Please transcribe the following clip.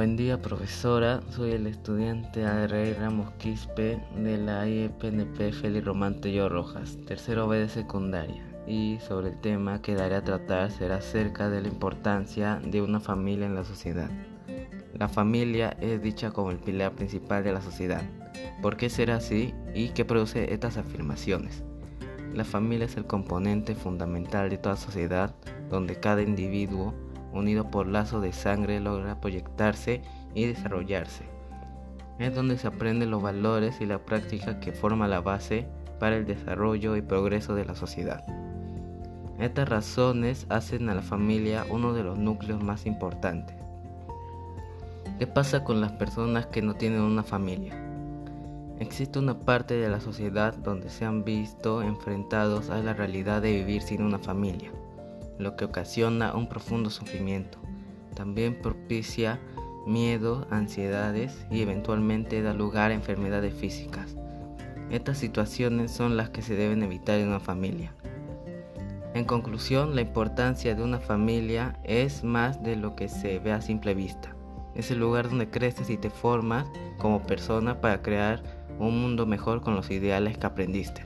Buen día profesora, soy el estudiante Adrey Ramos Quispe de la IEPNP Félix Román Tello Rojas, tercero B de secundaria, y sobre el tema que daré a tratar será acerca de la importancia de una familia en la sociedad. La familia es dicha como el pilar principal de la sociedad. ¿Por qué será así y qué produce estas afirmaciones? La familia es el componente fundamental de toda sociedad donde cada individuo unido por lazo de sangre, logra proyectarse y desarrollarse. Es donde se aprenden los valores y la práctica que forma la base para el desarrollo y progreso de la sociedad. Estas razones hacen a la familia uno de los núcleos más importantes. ¿Qué pasa con las personas que no tienen una familia? Existe una parte de la sociedad donde se han visto enfrentados a la realidad de vivir sin una familia lo que ocasiona un profundo sufrimiento. También propicia miedo, ansiedades y eventualmente da lugar a enfermedades físicas. Estas situaciones son las que se deben evitar en una familia. En conclusión, la importancia de una familia es más de lo que se ve a simple vista. Es el lugar donde creces y te formas como persona para crear un mundo mejor con los ideales que aprendiste.